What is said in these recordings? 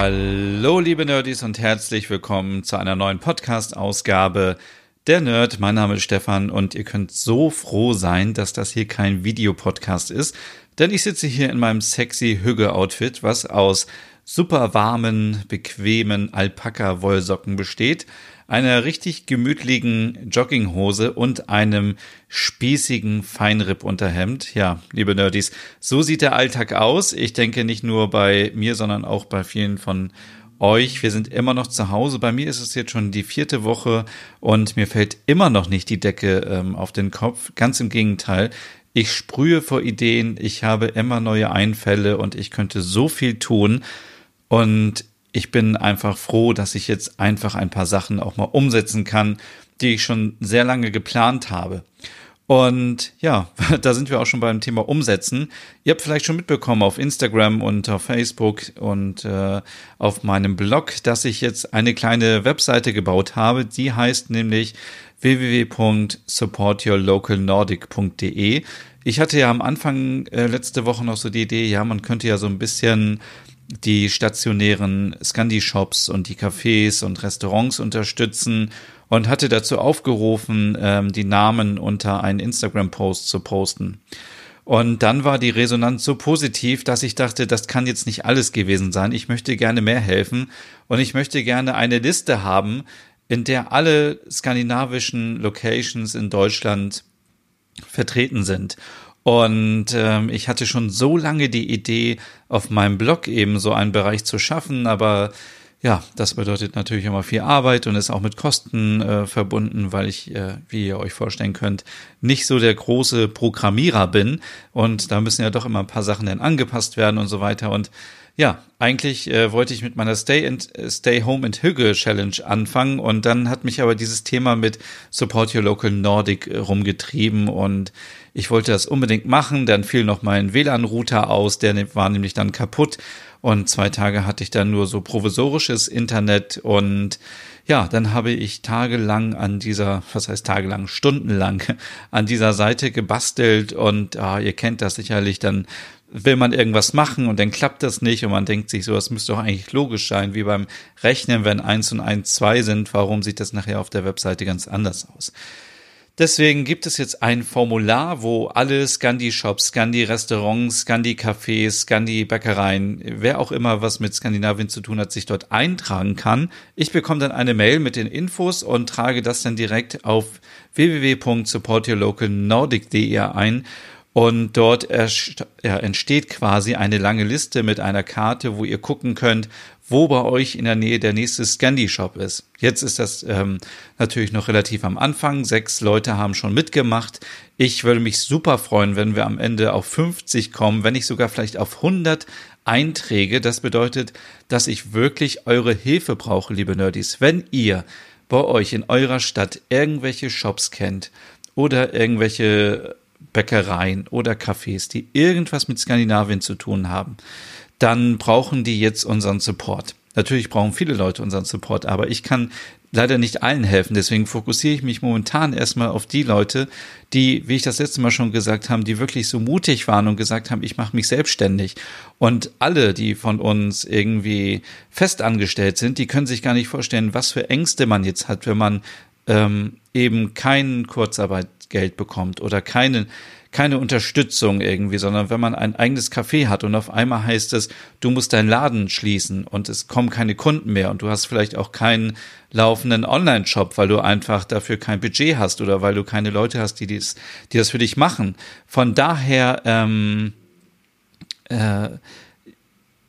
Hallo, liebe Nerdies und herzlich willkommen zu einer neuen Podcast-Ausgabe der Nerd. Mein Name ist Stefan und ihr könnt so froh sein, dass das hier kein Videopodcast ist, denn ich sitze hier in meinem sexy Hügge-Outfit, was aus super warmen, bequemen Alpaka-Wollsocken besteht einer richtig gemütlichen Jogginghose und einem spießigen Feinripp-Unterhemd. Ja, liebe Nerdies, so sieht der Alltag aus. Ich denke nicht nur bei mir, sondern auch bei vielen von euch. Wir sind immer noch zu Hause. Bei mir ist es jetzt schon die vierte Woche und mir fällt immer noch nicht die Decke ähm, auf den Kopf. Ganz im Gegenteil. Ich sprühe vor Ideen, ich habe immer neue Einfälle und ich könnte so viel tun. Und ich bin einfach froh, dass ich jetzt einfach ein paar Sachen auch mal umsetzen kann, die ich schon sehr lange geplant habe. Und ja, da sind wir auch schon beim Thema Umsetzen. Ihr habt vielleicht schon mitbekommen auf Instagram und auf Facebook und äh, auf meinem Blog, dass ich jetzt eine kleine Webseite gebaut habe. Die heißt nämlich www.supportyourlocalnordic.de. Ich hatte ja am Anfang äh, letzte Woche noch so die Idee, ja, man könnte ja so ein bisschen die stationären Scandi-Shops und die Cafés und Restaurants unterstützen und hatte dazu aufgerufen, ähm, die Namen unter einen Instagram-Post zu posten. Und dann war die Resonanz so positiv, dass ich dachte, das kann jetzt nicht alles gewesen sein. Ich möchte gerne mehr helfen und ich möchte gerne eine Liste haben, in der alle skandinavischen Locations in Deutschland vertreten sind. Und ähm, ich hatte schon so lange die Idee, auf meinem Blog eben so einen Bereich zu schaffen, aber ja, das bedeutet natürlich immer viel Arbeit und ist auch mit Kosten äh, verbunden, weil ich, äh, wie ihr euch vorstellen könnt, nicht so der große Programmierer bin. Und da müssen ja doch immer ein paar Sachen dann angepasst werden und so weiter. Und ja, eigentlich äh, wollte ich mit meiner Stay, and, Stay Home and Hügge Challenge anfangen und dann hat mich aber dieses Thema mit Support Your Local Nordic äh, rumgetrieben und ich wollte das unbedingt machen. Dann fiel noch mein WLAN-Router aus, der war nämlich dann kaputt und zwei Tage hatte ich dann nur so provisorisches Internet. Und ja, dann habe ich tagelang an dieser, was heißt tagelang, stundenlang an dieser Seite gebastelt. Und ah, ihr kennt das sicherlich, dann will man irgendwas machen und dann klappt das nicht. Und man denkt sich so, das müsste doch eigentlich logisch sein, wie beim Rechnen, wenn eins und eins zwei sind, warum sieht das nachher auf der Webseite ganz anders aus? Deswegen gibt es jetzt ein Formular, wo alle Scandi-Shops, Scandi-Restaurants, Scandi-Cafés, Scandi-Bäckereien, wer auch immer was mit Skandinavien zu tun hat, sich dort eintragen kann. Ich bekomme dann eine Mail mit den Infos und trage das dann direkt auf www.supportyourlocalnordic.de ein und dort entsteht quasi eine lange Liste mit einer Karte, wo ihr gucken könnt, wo bei euch in der Nähe der nächste Scandi-Shop ist. Jetzt ist das ähm, natürlich noch relativ am Anfang. Sechs Leute haben schon mitgemacht. Ich würde mich super freuen, wenn wir am Ende auf 50 kommen, wenn nicht sogar vielleicht auf 100 Einträge. Das bedeutet, dass ich wirklich eure Hilfe brauche, liebe Nerdies. Wenn ihr bei euch in eurer Stadt irgendwelche Shops kennt oder irgendwelche Bäckereien oder Cafés, die irgendwas mit Skandinavien zu tun haben, dann brauchen die jetzt unseren Support. Natürlich brauchen viele Leute unseren Support, aber ich kann leider nicht allen helfen. Deswegen fokussiere ich mich momentan erstmal auf die Leute, die, wie ich das letzte Mal schon gesagt habe, die wirklich so mutig waren und gesagt haben, ich mache mich selbstständig. Und alle, die von uns irgendwie festangestellt sind, die können sich gar nicht vorstellen, was für Ängste man jetzt hat, wenn man ähm, eben kein Kurzarbeitgeld bekommt oder keine, keine Unterstützung irgendwie, sondern wenn man ein eigenes Café hat und auf einmal heißt es, du musst deinen Laden schließen und es kommen keine Kunden mehr und du hast vielleicht auch keinen laufenden Online-Shop, weil du einfach dafür kein Budget hast oder weil du keine Leute hast, die, dies, die das für dich machen. Von daher ähm, äh,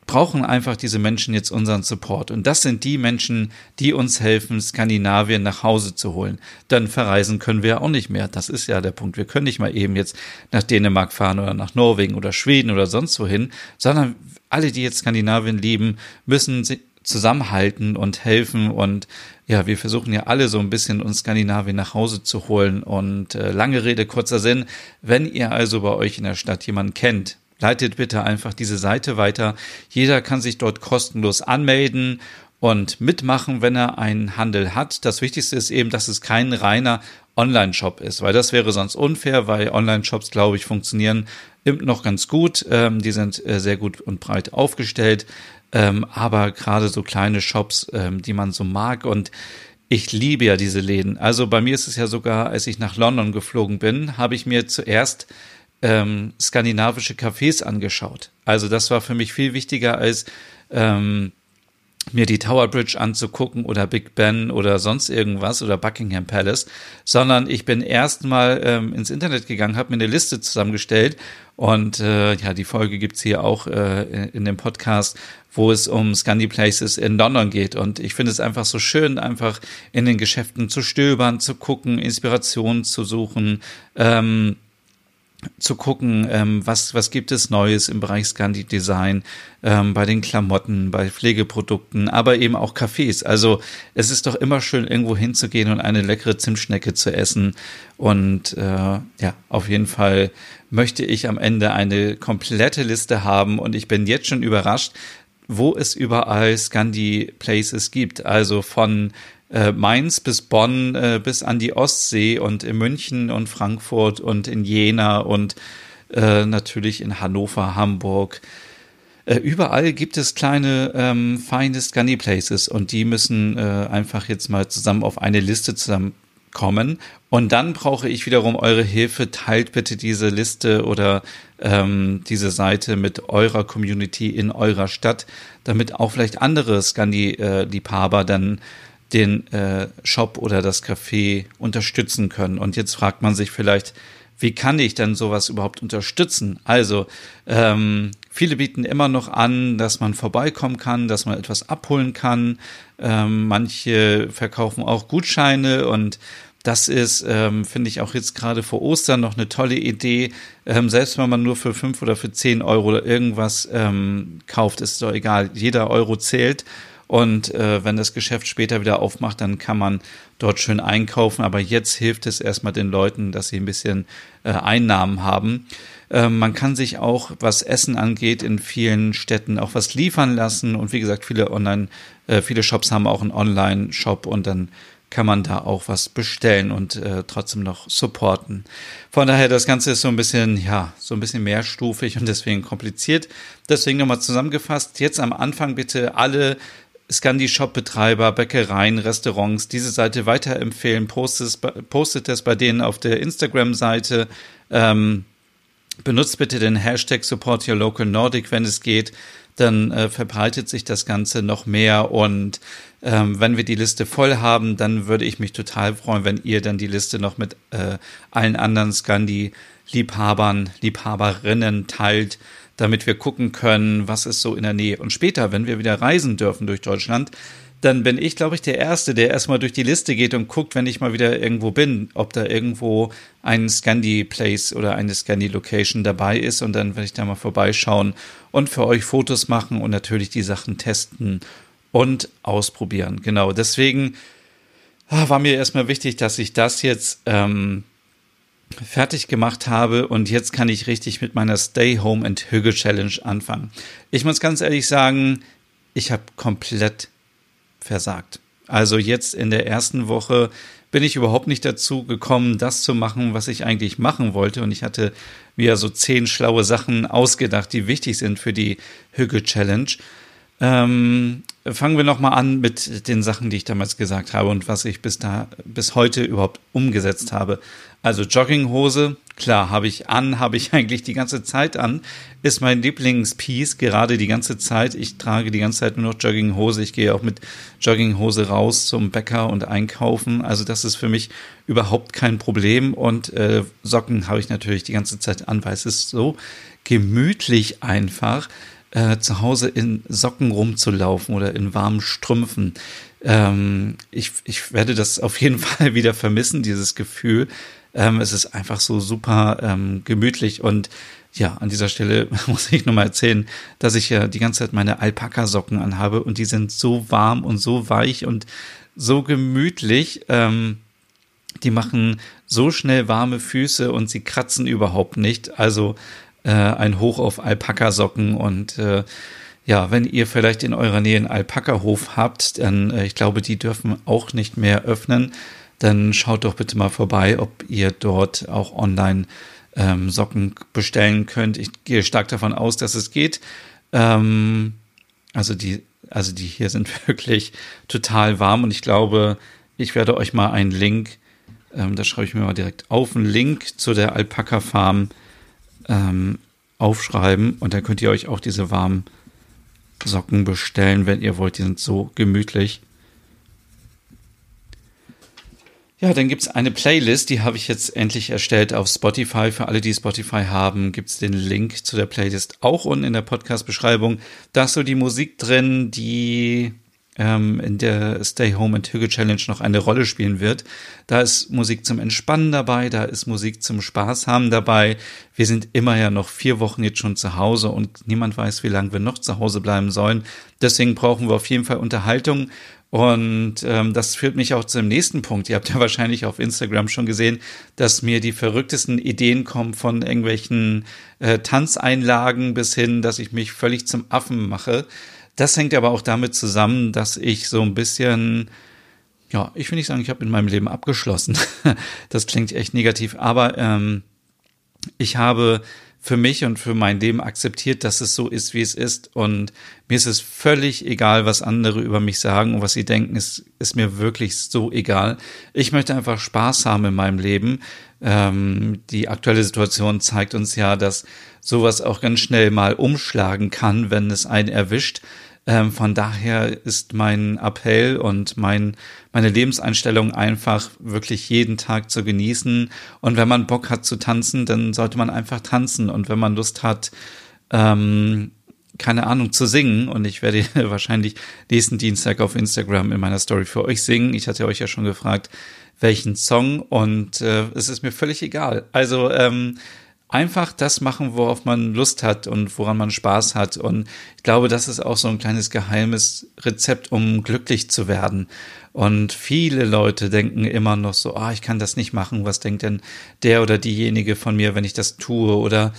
brauchen einfach diese Menschen jetzt unseren Support. Und das sind die Menschen, die uns helfen, Skandinavien nach Hause zu holen. Dann verreisen können wir auch nicht mehr. Das ist ja der Punkt. Wir können nicht mal eben jetzt nach Dänemark fahren oder nach Norwegen oder Schweden oder sonst wohin, sondern alle, die jetzt Skandinavien lieben, müssen zusammenhalten und helfen und ja, wir versuchen ja alle so ein bisschen uns Skandinavien nach Hause zu holen und äh, lange Rede, kurzer Sinn. Wenn ihr also bei euch in der Stadt jemanden kennt, leitet bitte einfach diese Seite weiter. Jeder kann sich dort kostenlos anmelden und mitmachen, wenn er einen Handel hat. Das Wichtigste ist eben, dass es kein reiner Online-Shop ist, weil das wäre sonst unfair, weil Online-Shops, glaube ich, funktionieren noch ganz gut. Ähm, die sind äh, sehr gut und breit aufgestellt. Ähm, aber gerade so kleine Shops, ähm, die man so mag und ich liebe ja diese Läden. Also bei mir ist es ja sogar, als ich nach London geflogen bin, habe ich mir zuerst ähm, skandinavische Cafés angeschaut. Also das war für mich viel wichtiger als ähm, mir die Tower Bridge anzugucken oder Big Ben oder sonst irgendwas oder Buckingham Palace, sondern ich bin erstmal ähm, ins Internet gegangen, habe mir eine Liste zusammengestellt und äh, ja, die Folge gibt's hier auch äh, in, in dem Podcast, wo es um Scandi Places in London geht. Und ich finde es einfach so schön, einfach in den Geschäften zu stöbern, zu gucken, Inspirationen zu suchen. Ähm, zu gucken, ähm, was, was gibt es Neues im Bereich Scandi Design, ähm, bei den Klamotten, bei Pflegeprodukten, aber eben auch Cafés. Also es ist doch immer schön, irgendwo hinzugehen und eine leckere Zimtschnecke zu essen. Und äh, ja, auf jeden Fall möchte ich am Ende eine komplette Liste haben und ich bin jetzt schon überrascht, wo es überall Scandi Places gibt. Also von äh, Mainz bis Bonn äh, bis an die Ostsee und in München und Frankfurt und in Jena und äh, natürlich in Hannover, Hamburg. Äh, überall gibt es kleine ähm, feine Scunny Places und die müssen äh, einfach jetzt mal zusammen auf eine Liste zusammenkommen. Und dann brauche ich wiederum eure Hilfe. Teilt bitte diese Liste oder ähm, diese Seite mit eurer Community in eurer Stadt, damit auch vielleicht andere Scandi-Liebhaber dann den äh, Shop oder das Café unterstützen können. Und jetzt fragt man sich vielleicht, wie kann ich denn sowas überhaupt unterstützen? Also, ähm, viele bieten immer noch an, dass man vorbeikommen kann, dass man etwas abholen kann. Ähm, manche verkaufen auch Gutscheine und das ist, ähm, finde ich auch jetzt gerade vor Ostern noch eine tolle Idee. Ähm, selbst wenn man nur für fünf oder für zehn Euro oder irgendwas ähm, kauft, ist doch egal. Jeder Euro zählt. Und äh, wenn das Geschäft später wieder aufmacht, dann kann man dort schön einkaufen. Aber jetzt hilft es erstmal den Leuten, dass sie ein bisschen äh, Einnahmen haben. Äh, man kann sich auch, was Essen angeht, in vielen Städten auch was liefern lassen. Und wie gesagt, viele Online, äh, viele Shops haben auch einen Online-Shop und dann kann man da auch was bestellen und äh, trotzdem noch supporten. Von daher, das Ganze ist so ein bisschen, ja, so ein bisschen mehrstufig und deswegen kompliziert. Deswegen nochmal zusammengefasst, jetzt am Anfang bitte alle Scandi-Shop-Betreiber, Bäckereien, Restaurants diese Seite weiterempfehlen, postet, es bei denen auf der Instagram-Seite. Ähm, benutzt bitte den Hashtag Support Your Local Nordic, wenn es geht. Dann äh, verbreitet sich das Ganze noch mehr. Und ähm, wenn wir die Liste voll haben, dann würde ich mich total freuen, wenn ihr dann die Liste noch mit äh, allen anderen Scandi-Liebhabern, Liebhaberinnen teilt damit wir gucken können, was ist so in der Nähe. Und später, wenn wir wieder reisen dürfen durch Deutschland, dann bin ich, glaube ich, der Erste, der erstmal durch die Liste geht und guckt, wenn ich mal wieder irgendwo bin, ob da irgendwo ein Scandi-Place oder eine Scandi-Location dabei ist. Und dann werde ich da mal vorbeischauen und für euch Fotos machen und natürlich die Sachen testen und ausprobieren. Genau, deswegen ah, war mir erstmal wichtig, dass ich das jetzt ähm, fertig gemacht habe und jetzt kann ich richtig mit meiner Stay Home and Hügge Challenge anfangen. Ich muss ganz ehrlich sagen, ich habe komplett versagt. Also jetzt in der ersten Woche bin ich überhaupt nicht dazu gekommen, das zu machen, was ich eigentlich machen wollte. Und ich hatte mir so zehn schlaue Sachen ausgedacht, die wichtig sind für die Hügge Challenge. Ähm, fangen wir nochmal an mit den Sachen, die ich damals gesagt habe und was ich bis da, bis heute überhaupt umgesetzt habe. Also Jogginghose, klar, habe ich an, habe ich eigentlich die ganze Zeit an, ist mein Lieblingspiece, gerade die ganze Zeit. Ich trage die ganze Zeit nur noch Jogginghose. Ich gehe auch mit Jogginghose raus zum Bäcker und einkaufen. Also das ist für mich überhaupt kein Problem. Und äh, Socken habe ich natürlich die ganze Zeit an, weil es ist so gemütlich einfach. äh, zu Hause in Socken rumzulaufen oder in warmen Strümpfen. Ähm, ich, ich werde das auf jeden Fall wieder vermissen, dieses Gefühl. Ähm, es ist einfach so super ähm, gemütlich und ja, an dieser Stelle muss ich nur mal erzählen, dass ich ja die ganze Zeit meine Alpaka-Socken anhabe und die sind so warm und so weich und so gemütlich. Ähm, die machen so schnell warme Füße und sie kratzen überhaupt nicht. Also äh, ein Hoch auf Alpaka-Socken und äh, ja, wenn ihr vielleicht in eurer Nähe einen Alpaka-Hof habt, dann, äh, ich glaube, die dürfen auch nicht mehr öffnen, dann schaut doch bitte mal vorbei, ob ihr dort auch online ähm, Socken bestellen könnt. Ich gehe stark davon aus, dass es geht. Ähm, also die, also die hier sind wirklich total warm und ich glaube, ich werde euch mal einen Link, ähm, da schreibe ich mir mal direkt auf, einen Link zu der Alpaka Farm ähm, aufschreiben und dann könnt ihr euch auch diese warmen Socken bestellen, wenn ihr wollt. Die sind so gemütlich. Ja, dann gibt's eine Playlist, die habe ich jetzt endlich erstellt auf Spotify. Für alle, die Spotify haben, gibt's den Link zu der Playlist auch unten in der Podcast-Beschreibung. Da ist so die Musik drin, die ähm, in der Stay Home and Hüge Challenge noch eine Rolle spielen wird. Da ist Musik zum Entspannen dabei, da ist Musik zum Spaß haben dabei. Wir sind immer ja noch vier Wochen jetzt schon zu Hause und niemand weiß, wie lange wir noch zu Hause bleiben sollen. Deswegen brauchen wir auf jeden Fall Unterhaltung und ähm, das führt mich auch zum nächsten Punkt. Ihr habt ja wahrscheinlich auf Instagram schon gesehen, dass mir die verrücktesten Ideen kommen von irgendwelchen äh, Tanzeinlagen bis hin, dass ich mich völlig zum Affen mache. Das hängt aber auch damit zusammen, dass ich so ein bisschen, ja, ich will nicht sagen, ich habe in meinem Leben abgeschlossen. das klingt echt negativ, aber ähm, ich habe für mich und für mein Leben akzeptiert, dass es so ist, wie es ist. Und mir ist es völlig egal, was andere über mich sagen und was sie denken, ist, ist mir wirklich so egal. Ich möchte einfach Spaß haben in meinem Leben. Ähm, die aktuelle Situation zeigt uns ja, dass sowas auch ganz schnell mal umschlagen kann, wenn es einen erwischt. Ähm, von daher ist mein Appell und mein, meine Lebenseinstellung einfach wirklich jeden Tag zu genießen. Und wenn man Bock hat zu tanzen, dann sollte man einfach tanzen. Und wenn man Lust hat, ähm, keine Ahnung, zu singen. Und ich werde wahrscheinlich nächsten Dienstag auf Instagram in meiner Story für euch singen. Ich hatte euch ja schon gefragt, welchen Song. Und äh, es ist mir völlig egal. Also ähm, einfach das machen, worauf man Lust hat und woran man Spaß hat. Und ich glaube, das ist auch so ein kleines geheimes Rezept, um glücklich zu werden. Und viele Leute denken immer noch so, ah, ich kann das nicht machen. Was denkt denn der oder diejenige von mir, wenn ich das tue? Oder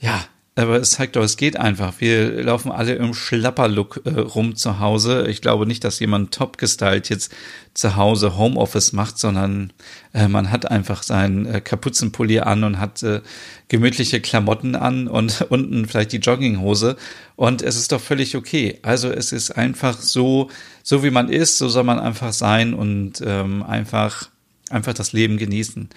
ja, aber es zeigt doch, es geht einfach. Wir laufen alle im Schlapperlook äh, rum zu Hause. Ich glaube nicht, dass jemand top gestylt jetzt zu Hause Homeoffice macht, sondern äh, man hat einfach seinen äh, Kapuzenpulli an und hat äh, gemütliche Klamotten an und unten vielleicht die Jogginghose. Und es ist doch völlig okay. Also es ist einfach so, so wie man ist, so soll man einfach sein und ähm, einfach, einfach das Leben genießen.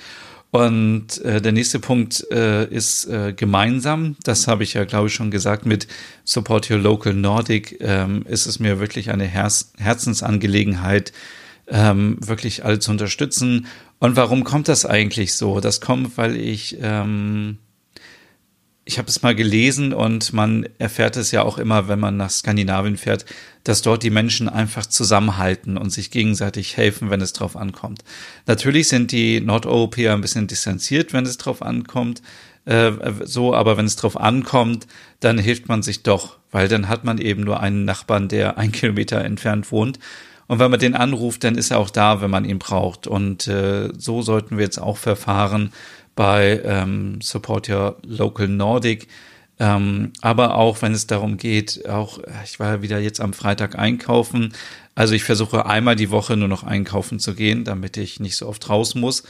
Und äh, der nächste Punkt äh, ist äh, gemeinsam. Das habe ich ja, glaube ich, schon gesagt. Mit Support Your Local Nordic ähm, ist es mir wirklich eine Herz Herzensangelegenheit, ähm, wirklich alle zu unterstützen. Und warum kommt das eigentlich so? Das kommt, weil ich ähm, ich habe es mal gelesen und man erfährt es ja auch immer, wenn man nach Skandinavien fährt, dass dort die Menschen einfach zusammenhalten und sich gegenseitig helfen, wenn es drauf ankommt. Natürlich sind die Nordeuropäer ein bisschen distanziert, wenn es drauf ankommt, äh, so, aber wenn es drauf ankommt, dann hilft man sich doch, weil dann hat man eben nur einen Nachbarn, der ein Kilometer entfernt wohnt. Und wenn man den anruft, dann ist er auch da, wenn man ihn braucht. Und äh, so sollten wir jetzt auch verfahren bei ähm, Support Your Local Nordic. Ähm, aber auch wenn es darum geht, auch ich war ja wieder jetzt am Freitag einkaufen. Also ich versuche einmal die Woche nur noch einkaufen zu gehen, damit ich nicht so oft raus muss.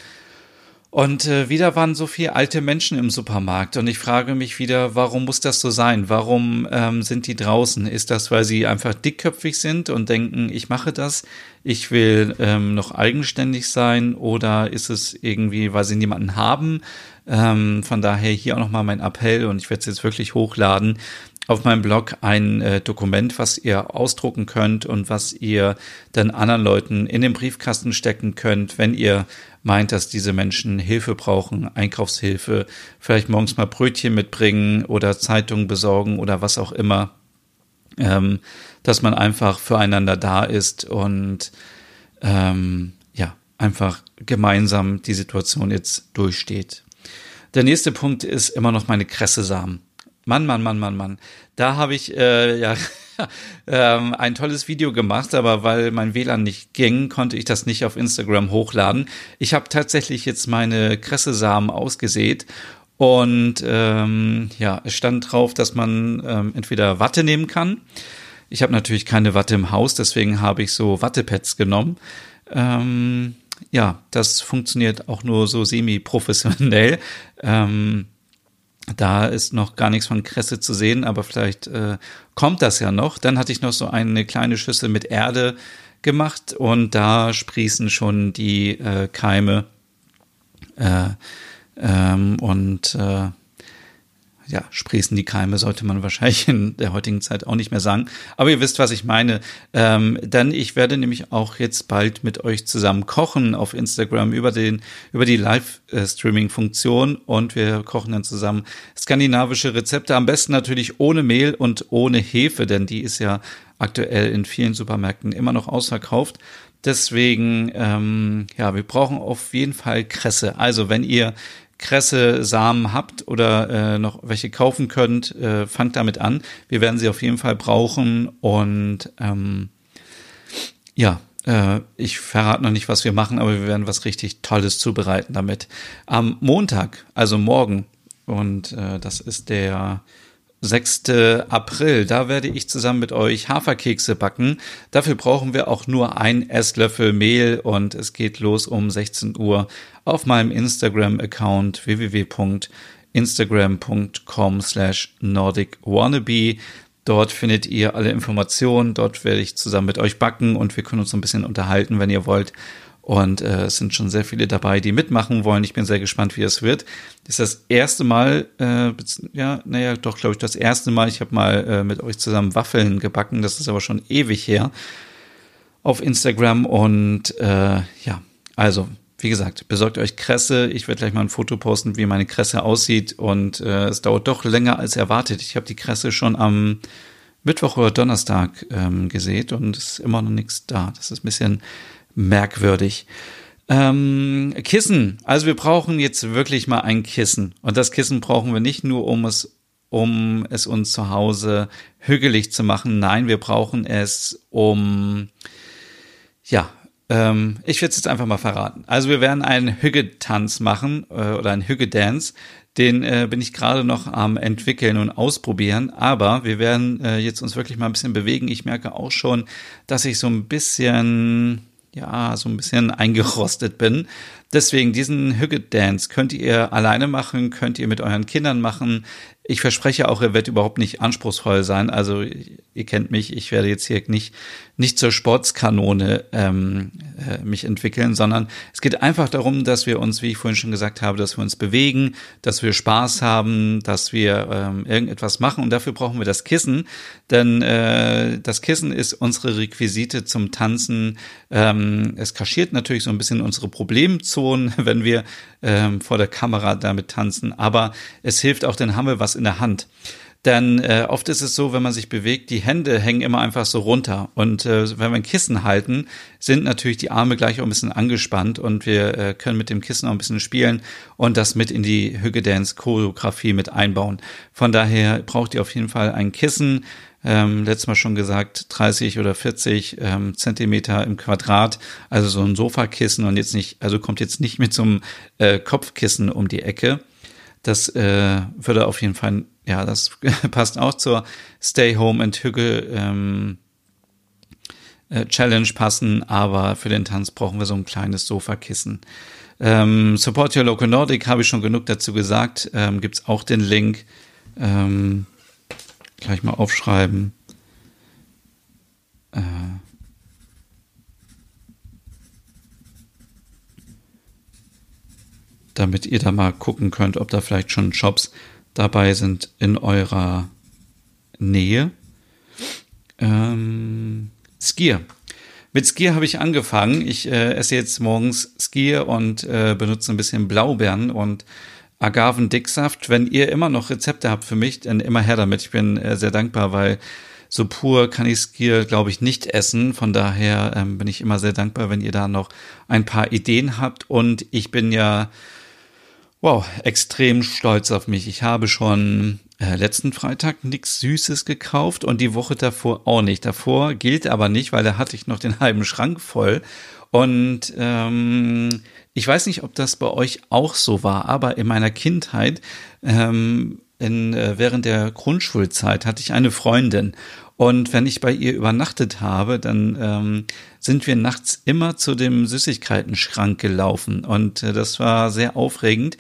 Und äh, wieder waren so viele alte Menschen im Supermarkt. Und ich frage mich wieder, warum muss das so sein? Warum ähm, sind die draußen? Ist das, weil sie einfach dickköpfig sind und denken, ich mache das, ich will ähm, noch eigenständig sein? Oder ist es irgendwie, weil sie niemanden haben? Ähm, von daher hier auch nochmal mein Appell und ich werde es jetzt wirklich hochladen. auf meinem Blog ein äh, Dokument, was ihr ausdrucken könnt und was ihr dann anderen Leuten in den Briefkasten stecken könnt, wenn ihr meint, dass diese Menschen Hilfe brauchen, Einkaufshilfe, vielleicht morgens mal Brötchen mitbringen oder Zeitungen besorgen oder was auch immer, ähm, dass man einfach füreinander da ist und ähm, ja, einfach gemeinsam die Situation jetzt durchsteht. Der nächste Punkt ist immer noch meine Kressesamen. Mann, Mann, Mann, Mann, Mann. Da habe ich äh, ja ähm, ein tolles Video gemacht, aber weil mein WLAN nicht ging, konnte ich das nicht auf Instagram hochladen. Ich habe tatsächlich jetzt meine Kressesamen ausgesät und ähm, ja, es stand drauf, dass man ähm, entweder Watte nehmen kann. Ich habe natürlich keine Watte im Haus, deswegen habe ich so Wattepads genommen. Ähm, ja, das funktioniert auch nur so semi-professionell. Ähm, da ist noch gar nichts von Kresse zu sehen, aber vielleicht äh, kommt das ja noch. Dann hatte ich noch so eine kleine Schüssel mit Erde gemacht und da sprießen schon die äh, Keime. Äh, ähm, und äh, ja, sprießen die Keime, sollte man wahrscheinlich in der heutigen Zeit auch nicht mehr sagen. Aber ihr wisst, was ich meine. Ähm, denn ich werde nämlich auch jetzt bald mit euch zusammen kochen auf Instagram über den, über die Live-Streaming-Funktion und wir kochen dann zusammen skandinavische Rezepte. Am besten natürlich ohne Mehl und ohne Hefe, denn die ist ja aktuell in vielen Supermärkten immer noch ausverkauft. Deswegen, ähm, ja, wir brauchen auf jeden Fall Kresse. Also wenn ihr Kresse-Samen habt oder äh, noch welche kaufen könnt, äh, fangt damit an. Wir werden sie auf jeden Fall brauchen und ähm, ja, äh, ich verrate noch nicht, was wir machen, aber wir werden was richtig Tolles zubereiten damit. Am Montag, also morgen, und äh, das ist der 6. April. Da werde ich zusammen mit euch Haferkekse backen. Dafür brauchen wir auch nur ein Esslöffel Mehl und es geht los um 16 Uhr auf meinem Instagram-Account www.instagram.com slash nordicwannabe. Dort findet ihr alle Informationen. Dort werde ich zusammen mit euch backen und wir können uns ein bisschen unterhalten, wenn ihr wollt. Und äh, es sind schon sehr viele dabei, die mitmachen wollen. Ich bin sehr gespannt, wie es wird. Das ist das erste Mal, äh, ja, naja, doch, glaube ich, das erste Mal. Ich habe mal äh, mit euch zusammen Waffeln gebacken. Das ist aber schon ewig her auf Instagram. Und äh, ja, also, wie gesagt, besorgt euch Kresse. Ich werde gleich mal ein Foto posten, wie meine Kresse aussieht. Und äh, es dauert doch länger als erwartet. Ich habe die Kresse schon am Mittwoch oder Donnerstag ähm, gesät und es ist immer noch nichts da. Das ist ein bisschen merkwürdig. Ähm, Kissen. Also wir brauchen jetzt wirklich mal ein Kissen. Und das Kissen brauchen wir nicht nur, um es, um es uns zu Hause hügelig zu machen. Nein, wir brauchen es, um, ja, ähm, ich werde es jetzt einfach mal verraten. Also wir werden einen Hüggetanz machen äh, oder einen Hüggedance. Den äh, bin ich gerade noch am entwickeln und ausprobieren. Aber wir werden äh, jetzt uns wirklich mal ein bisschen bewegen. Ich merke auch schon, dass ich so ein bisschen ja, so ein bisschen eingerostet bin. Deswegen diesen Hügget Dance könnt ihr alleine machen, könnt ihr mit euren Kindern machen. Ich verspreche auch, er wird überhaupt nicht anspruchsvoll sein. Also ihr kennt mich, ich werde jetzt hier nicht, nicht zur Sportskanone ähm, äh, mich entwickeln, sondern es geht einfach darum, dass wir uns, wie ich vorhin schon gesagt habe, dass wir uns bewegen, dass wir Spaß haben, dass wir ähm, irgendetwas machen und dafür brauchen wir das Kissen, denn äh, das Kissen ist unsere Requisite zum Tanzen. Ähm, es kaschiert natürlich so ein bisschen unsere Problemzonen, wenn wir ähm, vor der Kamera damit tanzen, aber es hilft auch, dann haben wir was in der Hand. Denn äh, oft ist es so, wenn man sich bewegt, die Hände hängen immer einfach so runter. Und äh, wenn wir ein Kissen halten, sind natürlich die Arme gleich auch ein bisschen angespannt und wir äh, können mit dem Kissen auch ein bisschen spielen und das mit in die Hügge Dance Choreografie mit einbauen. Von daher braucht ihr auf jeden Fall ein Kissen. Ähm, letztes Mal schon gesagt, 30 oder 40 ähm, Zentimeter im Quadrat, also so ein Sofakissen und jetzt nicht, also kommt jetzt nicht mit so einem äh, Kopfkissen um die Ecke. Das äh, würde auf jeden Fall, ja, das passt auch zur Stay Home and Hügge ähm, äh, Challenge passen, aber für den Tanz brauchen wir so ein kleines Sofakissen. Ähm, Support Your Local Nordic habe ich schon genug dazu gesagt. Ähm, Gibt auch den Link. Ähm, gleich mal aufschreiben. Damit ihr da mal gucken könnt, ob da vielleicht schon Shops dabei sind in eurer Nähe. Ähm, Skier. Mit Skier habe ich angefangen. Ich äh, esse jetzt morgens Skier und äh, benutze ein bisschen Blaubeeren und Agavendicksaft. Wenn ihr immer noch Rezepte habt für mich, dann immer her damit. Ich bin äh, sehr dankbar, weil so pur kann ich Skier, glaube ich, nicht essen. Von daher ähm, bin ich immer sehr dankbar, wenn ihr da noch ein paar Ideen habt. Und ich bin ja, wow, extrem stolz auf mich. Ich habe schon äh, letzten Freitag nichts Süßes gekauft und die Woche davor auch nicht. Davor gilt aber nicht, weil da hatte ich noch den halben Schrank voll. Und ähm, ich weiß nicht, ob das bei euch auch so war, aber in meiner Kindheit, ähm, in, äh, während der Grundschulzeit, hatte ich eine Freundin. Und wenn ich bei ihr übernachtet habe, dann ähm, sind wir nachts immer zu dem Süßigkeitenschrank gelaufen. Und äh, das war sehr aufregend,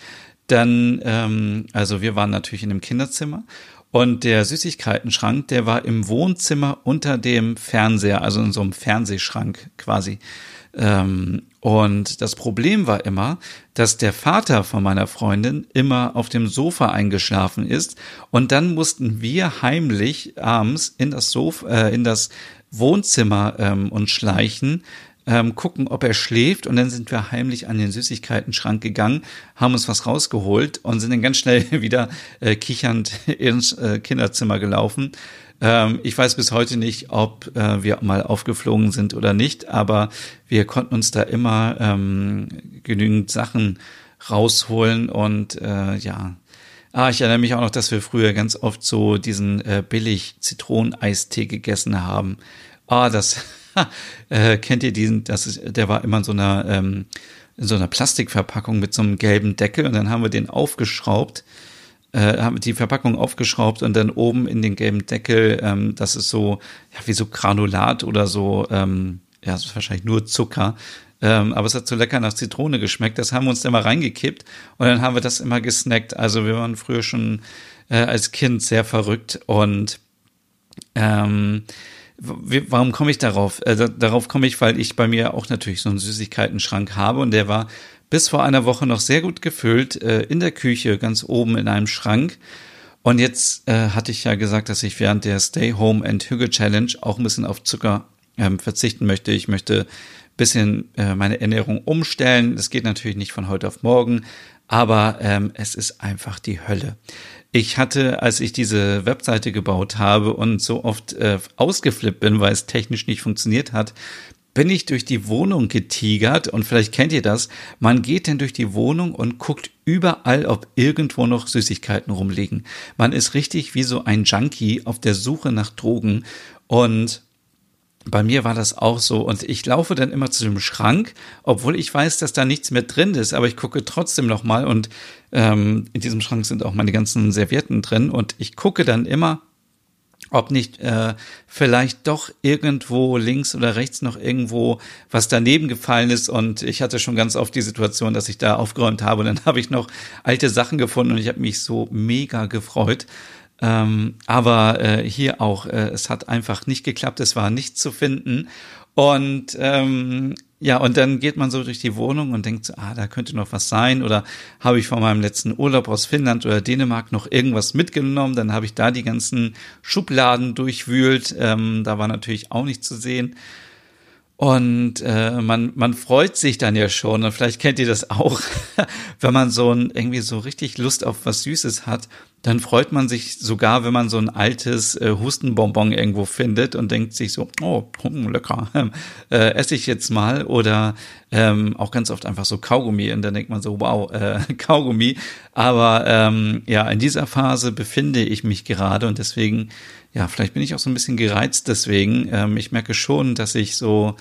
dann, ähm, also wir waren natürlich in einem Kinderzimmer und der Süßigkeitenschrank, der war im Wohnzimmer unter dem Fernseher, also in so einem Fernsehschrank quasi. Ähm, und das Problem war immer, dass der Vater von meiner Freundin immer auf dem Sofa eingeschlafen ist und dann mussten wir heimlich abends in das Sofa, äh, in das Wohnzimmer ähm, uns schleichen, ähm, gucken, ob er schläft und dann sind wir heimlich an den Süßigkeiten-Schrank gegangen, haben uns was rausgeholt und sind dann ganz schnell wieder äh, kichernd ins äh, Kinderzimmer gelaufen. Ähm, ich weiß bis heute nicht, ob äh, wir mal aufgeflogen sind oder nicht, aber wir konnten uns da immer ähm, genügend Sachen rausholen und äh, ja, Ah, ich erinnere mich auch noch, dass wir früher ganz oft so diesen äh, billig Zitroneneistee gegessen haben. Ah, das äh, kennt ihr diesen, das ist, der war immer in so einer, ähm, in so einer Plastikverpackung mit so einem gelben Deckel und dann haben wir den aufgeschraubt, äh, haben die Verpackung aufgeschraubt und dann oben in den gelben Deckel, ähm, das ist so, ja, wie so Granulat oder so, ähm, ja, das ist wahrscheinlich nur Zucker, ähm, aber es hat so lecker nach Zitrone geschmeckt. Das haben wir uns immer reingekippt und dann haben wir das immer gesnackt. Also wir waren früher schon äh, als Kind sehr verrückt und ähm, warum komme ich darauf? Äh, darauf komme ich, weil ich bei mir auch natürlich so einen Süßigkeiten-Schrank habe und der war bis vor einer Woche noch sehr gut gefüllt äh, in der Küche, ganz oben in einem Schrank. Und jetzt äh, hatte ich ja gesagt, dass ich während der Stay Home and Hüge Challenge auch ein bisschen auf Zucker ähm, verzichten möchte. Ich möchte bisschen äh, meine Ernährung umstellen. Das geht natürlich nicht von heute auf morgen, aber ähm, es ist einfach die Hölle. Ich hatte, als ich diese Webseite gebaut habe und so oft äh, ausgeflippt bin, weil es technisch nicht funktioniert hat, bin ich durch die Wohnung getigert und vielleicht kennt ihr das. Man geht dann durch die Wohnung und guckt überall, ob irgendwo noch Süßigkeiten rumliegen. Man ist richtig wie so ein Junkie auf der Suche nach Drogen. Und bei mir war das auch so. Und ich laufe dann immer zu dem Schrank, obwohl ich weiß, dass da nichts mehr drin ist, aber ich gucke trotzdem noch mal. Und ähm, in diesem Schrank sind auch meine ganzen Servietten drin. Und ich gucke dann immer, ob nicht äh, vielleicht doch irgendwo links oder rechts noch irgendwo was daneben gefallen ist und ich hatte schon ganz oft die Situation, dass ich da aufgeräumt habe und dann habe ich noch alte Sachen gefunden und ich habe mich so mega gefreut. Ähm, aber äh, hier auch, äh, es hat einfach nicht geklappt, es war nicht zu finden. Und ähm, ja, und dann geht man so durch die Wohnung und denkt ah, da könnte noch was sein. Oder habe ich von meinem letzten Urlaub aus Finnland oder Dänemark noch irgendwas mitgenommen? Dann habe ich da die ganzen Schubladen durchwühlt. Ähm, da war natürlich auch nicht zu sehen. Und äh, man, man freut sich dann ja schon, und vielleicht kennt ihr das auch, wenn man so ein, irgendwie so richtig Lust auf was Süßes hat, dann freut man sich sogar, wenn man so ein altes äh, Hustenbonbon irgendwo findet und denkt sich so, oh, hm, lecker, äh, esse ich jetzt mal. Oder ähm, auch ganz oft einfach so Kaugummi und dann denkt man so, wow, äh, Kaugummi. Aber ähm, ja, in dieser Phase befinde ich mich gerade und deswegen ja, vielleicht bin ich auch so ein bisschen gereizt deswegen. Ähm, ich merke schon, dass ich so,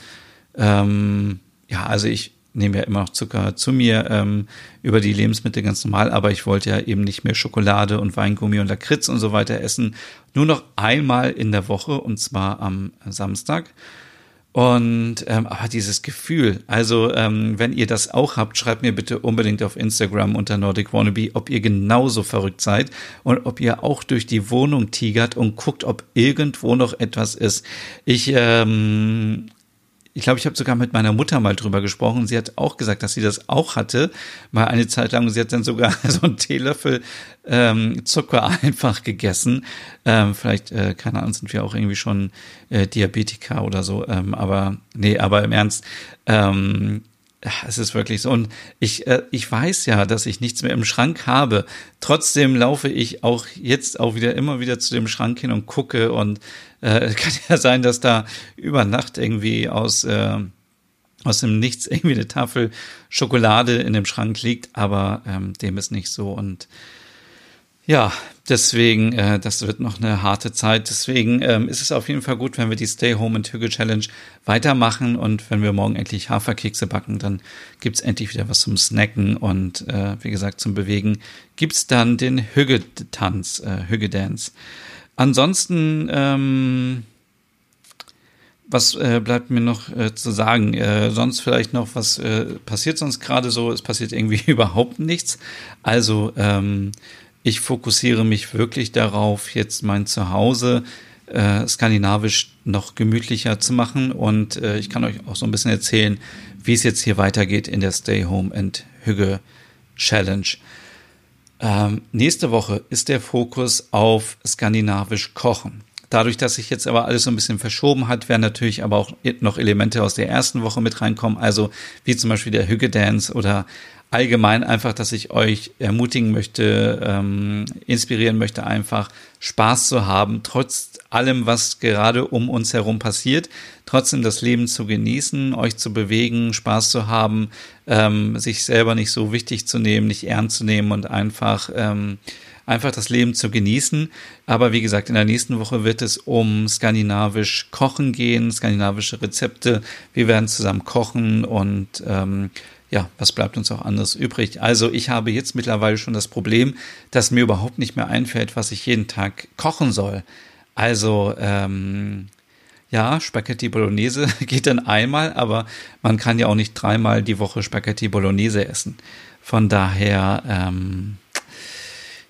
ähm, ja, also ich nehme ja immer noch Zucker zu mir ähm, über die Lebensmittel ganz normal, aber ich wollte ja eben nicht mehr Schokolade und Weingummi und Lakritz und so weiter essen. Nur noch einmal in der Woche und zwar am Samstag. Und ähm, aber dieses Gefühl, also ähm, wenn ihr das auch habt, schreibt mir bitte unbedingt auf Instagram unter Nordic Wannabe, ob ihr genauso verrückt seid und ob ihr auch durch die Wohnung tigert und guckt, ob irgendwo noch etwas ist. Ich ähm, Ich glaube, ich habe sogar mit meiner Mutter mal drüber gesprochen. Sie hat auch gesagt, dass sie das auch hatte, mal eine Zeit lang. Sie hat dann sogar so einen Teelöffel ähm, Zucker einfach gegessen. Ähm, vielleicht, äh, keine Ahnung, sind wir auch irgendwie schon äh, Diabetiker oder so. Ähm, aber nee, aber im Ernst, ähm, es ist wirklich so. Und ich, äh, ich weiß ja, dass ich nichts mehr im Schrank habe. Trotzdem laufe ich auch jetzt auch wieder immer wieder zu dem Schrank hin und gucke. Und äh, kann ja sein, dass da über Nacht irgendwie aus, äh, aus dem Nichts irgendwie eine Tafel Schokolade in dem Schrank liegt. Aber ähm, dem ist nicht so. Und ja, deswegen, äh, das wird noch eine harte Zeit. Deswegen ähm, ist es auf jeden Fall gut, wenn wir die Stay Home and Hügge Challenge weitermachen und wenn wir morgen endlich Haferkekse backen, dann gibt's endlich wieder was zum Snacken und äh, wie gesagt zum Bewegen gibt's dann den Hügge-Tanz, äh, Hügge-Dance. Ansonsten, ähm, was äh, bleibt mir noch äh, zu sagen? Äh, sonst vielleicht noch, was äh, passiert sonst gerade so? Es passiert irgendwie überhaupt nichts. Also ähm, ich fokussiere mich wirklich darauf, jetzt mein Zuhause äh, skandinavisch noch gemütlicher zu machen. Und äh, ich kann euch auch so ein bisschen erzählen, wie es jetzt hier weitergeht in der Stay Home and Hüge Challenge. Ähm, nächste Woche ist der Fokus auf skandinavisch Kochen. Dadurch, dass sich jetzt aber alles so ein bisschen verschoben hat, werden natürlich aber auch noch Elemente aus der ersten Woche mit reinkommen. Also wie zum Beispiel der Hüge Dance oder allgemein einfach, dass ich euch ermutigen möchte, ähm, inspirieren möchte, einfach Spaß zu haben, trotz allem, was gerade um uns herum passiert, trotzdem das Leben zu genießen, euch zu bewegen, Spaß zu haben, ähm, sich selber nicht so wichtig zu nehmen, nicht ernst zu nehmen und einfach ähm, einfach das Leben zu genießen. Aber wie gesagt, in der nächsten Woche wird es um skandinavisch Kochen gehen, skandinavische Rezepte. Wir werden zusammen kochen und ähm, ja, was bleibt uns auch anderes übrig? Also ich habe jetzt mittlerweile schon das Problem, dass mir überhaupt nicht mehr einfällt, was ich jeden Tag kochen soll. Also ähm, ja, Spaghetti Bolognese geht dann einmal, aber man kann ja auch nicht dreimal die Woche Spaghetti Bolognese essen. Von daher, ähm,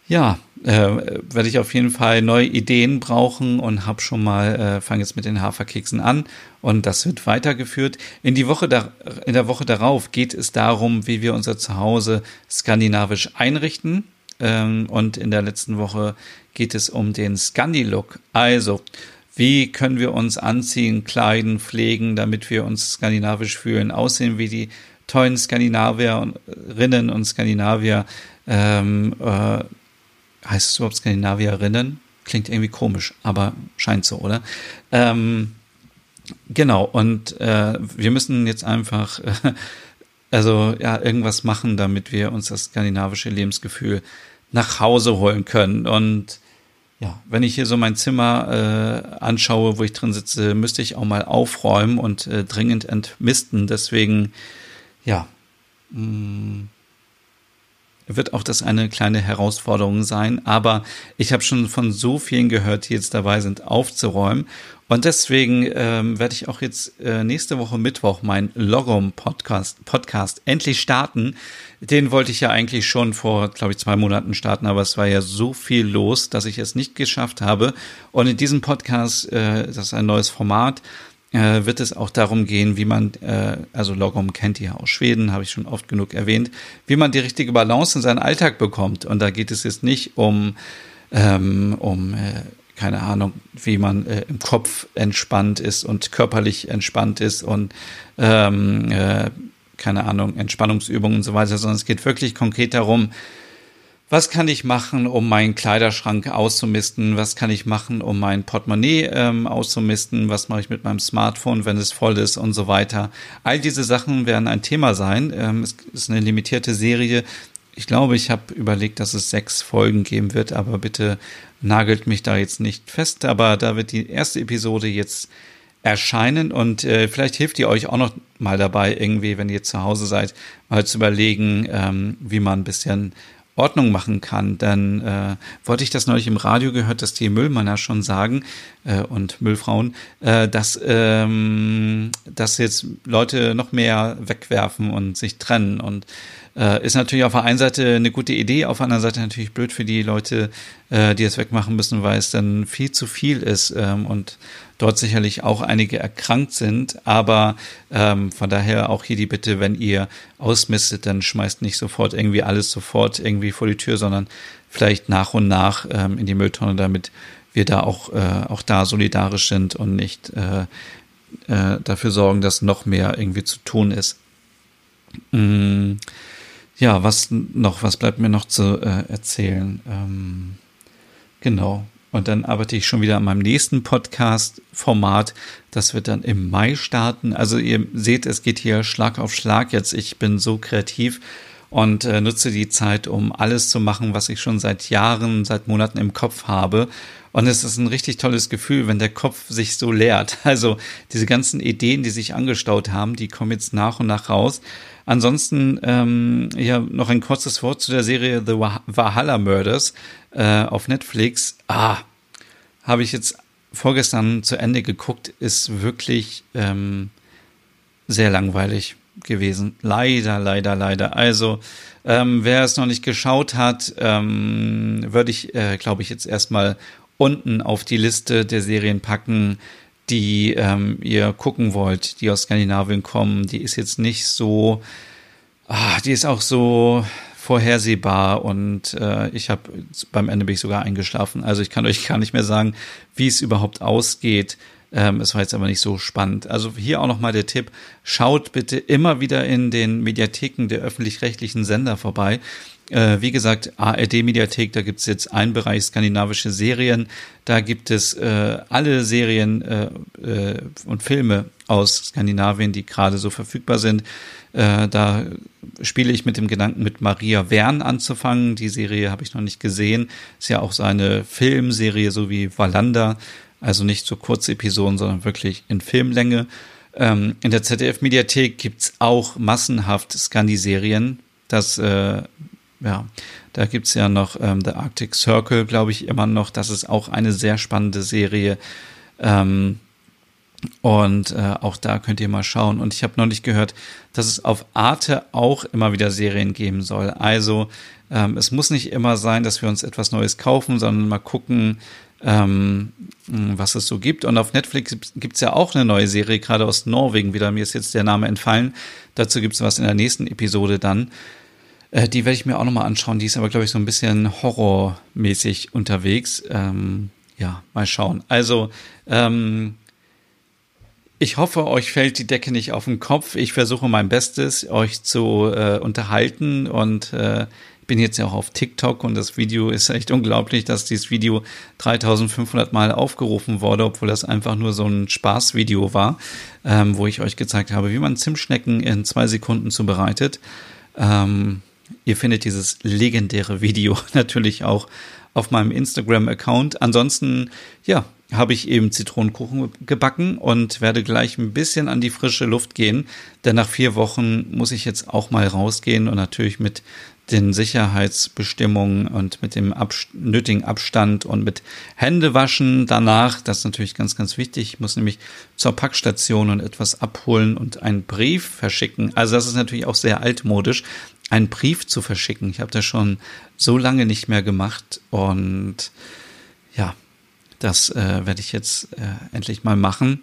ja, äh, werde ich auf jeden Fall neue Ideen brauchen und habe schon mal, äh, fange jetzt mit den Haferkeksen an und das wird weitergeführt. In die Woche da, in der Woche darauf geht es darum, wie wir unser Zuhause skandinavisch einrichten. Ähm, und in der letzten Woche geht es um den Scandi-Look. Also, wie können wir uns anziehen, kleiden, pflegen, damit wir uns skandinavisch fühlen, aussehen wie die tollen Skandinavierinnen und Skandinavier, ähm, äh, heißt es überhaupt Skandinavierinnen? Klingt irgendwie komisch, aber scheint so, oder? Ähm, genau, und äh, wir müssen jetzt einfach, äh, also ja, irgendwas machen, damit wir uns das skandinavische Lebensgefühl nach Hause holen können. Und ja, wenn ich hier so mein Zimmer äh, anschaue, wo ich drin sitze, müsste ich auch mal aufräumen und äh, dringend entmisten. Deswegen, ja, mh, mm, wird auch das eine kleine Herausforderung sein. Aber ich habe schon von so vielen gehört, die jetzt dabei sind, aufzuräumen. Und deswegen ähm, werde ich auch jetzt äh, nächste Woche Mittwoch mein Logom Podcast, Podcast endlich starten. Den wollte ich ja eigentlich schon vor, glaube ich, zwei Monaten starten, aber es war ja so viel los, dass ich es nicht geschafft habe. Und in diesem Podcast, äh, das ist ein neues Format, äh, wird es auch darum gehen, wie man, äh, also Logom kennt ihr aus Schweden, habe ich schon oft genug erwähnt, wie man die richtige Balance in seinen Alltag bekommt. Und da geht es jetzt nicht um, ähm, um äh, keine Ahnung, wie man äh, im Kopf entspannt ist und körperlich entspannt ist und ähm, äh, keine Ahnung, Entspannungsübungen und so weiter, sondern es geht wirklich konkret darum, was kann ich machen, um meinen Kleiderschrank auszumisten? Was kann ich machen, um mein Portemonnaie ähm, auszumisten? Was mache ich mit meinem Smartphone, wenn es voll ist und so weiter? All diese Sachen werden ein Thema sein. Ähm, es ist eine limitierte Serie. Ich glaube, ich habe überlegt, dass es sechs Folgen geben wird, aber bitte nagelt mich da jetzt nicht fest. Aber da wird die erste Episode jetzt erscheinen und äh, vielleicht hilft ihr euch auch noch mal dabei, irgendwie, wenn ihr zu Hause seid, mal zu überlegen, ähm, wie man ein bisschen Ordnung machen kann. Dann äh, wollte ich das neulich im Radio gehört, dass die Müllmänner schon sagen, äh, und Müllfrauen, äh, dass, ähm, dass jetzt Leute noch mehr wegwerfen und sich trennen und äh, ist natürlich auf der einen Seite eine gute Idee, auf der anderen Seite natürlich blöd für die Leute, äh, die es wegmachen müssen, weil es dann viel zu viel ist ähm, und dort sicherlich auch einige erkrankt sind. Aber ähm, von daher auch hier die Bitte, wenn ihr ausmistet, dann schmeißt nicht sofort irgendwie alles sofort irgendwie vor die Tür, sondern vielleicht nach und nach ähm, in die Mülltonne, damit wir da auch, äh, auch da solidarisch sind und nicht äh, äh, dafür sorgen, dass noch mehr irgendwie zu tun ist. Mm, ja, was noch, was bleibt mir noch zu äh, erzählen? Ähm, genau. Und dann arbeite ich schon wieder an meinem nächsten Podcast-Format. Das wird dann im Mai starten. Also ihr seht, es geht hier Schlag auf Schlag jetzt. Ich bin so kreativ und äh, nutze die Zeit, um alles zu machen, was ich schon seit Jahren, seit Monaten im Kopf habe. Und es ist ein richtig tolles Gefühl, wenn der Kopf sich so leert. Also diese ganzen Ideen, die sich angestaut haben, die kommen jetzt nach und nach raus. Ansonsten ähm, ja noch ein kurzes Wort zu der Serie The Valhalla Murders äh, auf Netflix. Ah, habe ich jetzt vorgestern zu Ende geguckt, ist wirklich ähm, sehr langweilig gewesen. Leider, leider, leider. Also, ähm, wer es noch nicht geschaut hat, ähm, würde ich, äh, glaube ich, jetzt erstmal unten auf die Liste der Serien packen, die ähm, ihr gucken wollt, die aus Skandinavien kommen. Die ist jetzt nicht so, ah, die ist auch so vorhersehbar und äh, ich habe beim Ende bin ich sogar eingeschlafen. Also ich kann euch gar nicht mehr sagen, wie es überhaupt ausgeht. Ähm, es war jetzt aber nicht so spannend. Also hier auch nochmal der Tipp, schaut bitte immer wieder in den Mediatheken der öffentlich-rechtlichen Sender vorbei. Äh, wie gesagt, ARD-Mediathek, da gibt's jetzt einen Bereich skandinavische Serien. Da gibt es äh, alle Serien äh, äh, und Filme aus Skandinavien, die gerade so verfügbar sind. Äh, da spiele ich mit dem Gedanken, mit Maria Wern anzufangen. Die Serie habe ich noch nicht gesehen. Ist ja auch so eine Filmserie, so wie Wallander. Also nicht so kurze Episoden, sondern wirklich in Filmlänge. Ähm, in der ZDF-Mediathek gibt's auch massenhaft Scandi-Serien. Das, äh, ja, da gibt's ja noch ähm, The Arctic Circle, glaube ich, immer noch. Das ist auch eine sehr spannende Serie. Ähm, und äh, auch da könnt ihr mal schauen. Und ich habe noch nicht gehört, dass es auf Arte auch immer wieder Serien geben soll. Also ähm, es muss nicht immer sein, dass wir uns etwas Neues kaufen, sondern mal gucken, ähm, was es so gibt. Und auf Netflix gibt es ja auch eine neue Serie, gerade aus Norwegen wieder. Mir ist jetzt der Name entfallen. Dazu gibt es was in der nächsten Episode dann. Äh, die werde ich mir auch nochmal anschauen. Die ist aber, glaube ich, so ein bisschen horrormäßig unterwegs. Ähm, ja, mal schauen. Also, ähm, ich hoffe, euch fällt die Decke nicht auf den Kopf. Ich versuche mein Bestes, euch zu äh, unterhalten und äh, bin jetzt ja auch auf TikTok und das Video ist echt unglaublich, dass dieses Video 3500 Mal aufgerufen wurde, obwohl das einfach nur so ein Spaßvideo war, ähm, wo ich euch gezeigt habe, wie man Zimtschnecken in zwei Sekunden zubereitet. Ähm, ihr findet dieses legendäre Video natürlich auch auf meinem Instagram-Account. Ansonsten, ja, habe ich eben Zitronenkuchen gebacken und werde gleich ein bisschen an die frische Luft gehen, denn nach vier Wochen muss ich jetzt auch mal rausgehen und natürlich mit den Sicherheitsbestimmungen und mit dem Ab nötigen Abstand und mit Händewaschen danach. Das ist natürlich ganz, ganz wichtig. Ich muss nämlich zur Packstation und etwas abholen und einen Brief verschicken. Also das ist natürlich auch sehr altmodisch, einen Brief zu verschicken. Ich habe das schon so lange nicht mehr gemacht und ja, das äh, werde ich jetzt äh, endlich mal machen.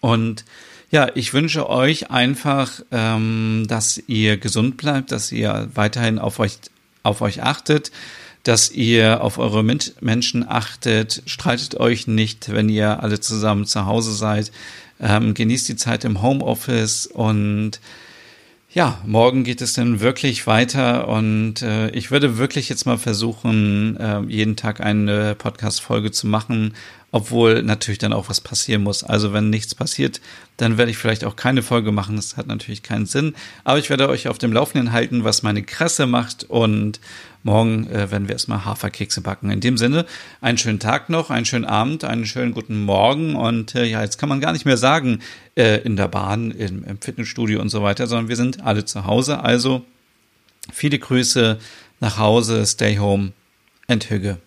Und ja, ich wünsche euch einfach, ähm, dass ihr gesund bleibt, dass ihr weiterhin auf euch, auf euch achtet, dass ihr auf eure Menschen achtet, streitet euch nicht, wenn ihr alle zusammen zu Hause seid, ähm, genießt die Zeit im Homeoffice und ja, morgen geht es dann wirklich weiter und äh, ich würde wirklich jetzt mal versuchen, äh, jeden Tag eine Podcast-Folge zu machen, obwohl natürlich dann auch was passieren muss. Also wenn nichts passiert, dann werde ich vielleicht auch keine Folge machen. Das hat natürlich keinen Sinn. Aber ich werde euch auf dem Laufenden halten, was meine Kresse macht und morgen äh, werden wir erstmal Haferkekse backen. In dem Sinne, einen schönen Tag noch, einen schönen Abend, einen schönen guten Morgen und äh, ja, jetzt kann man gar nicht mehr sagen äh, in der Bahn, im, im Fitnessstudio und so weiter, sondern wir sind alle zu Hause. Also viele Grüße nach Hause, stay home and Hüge.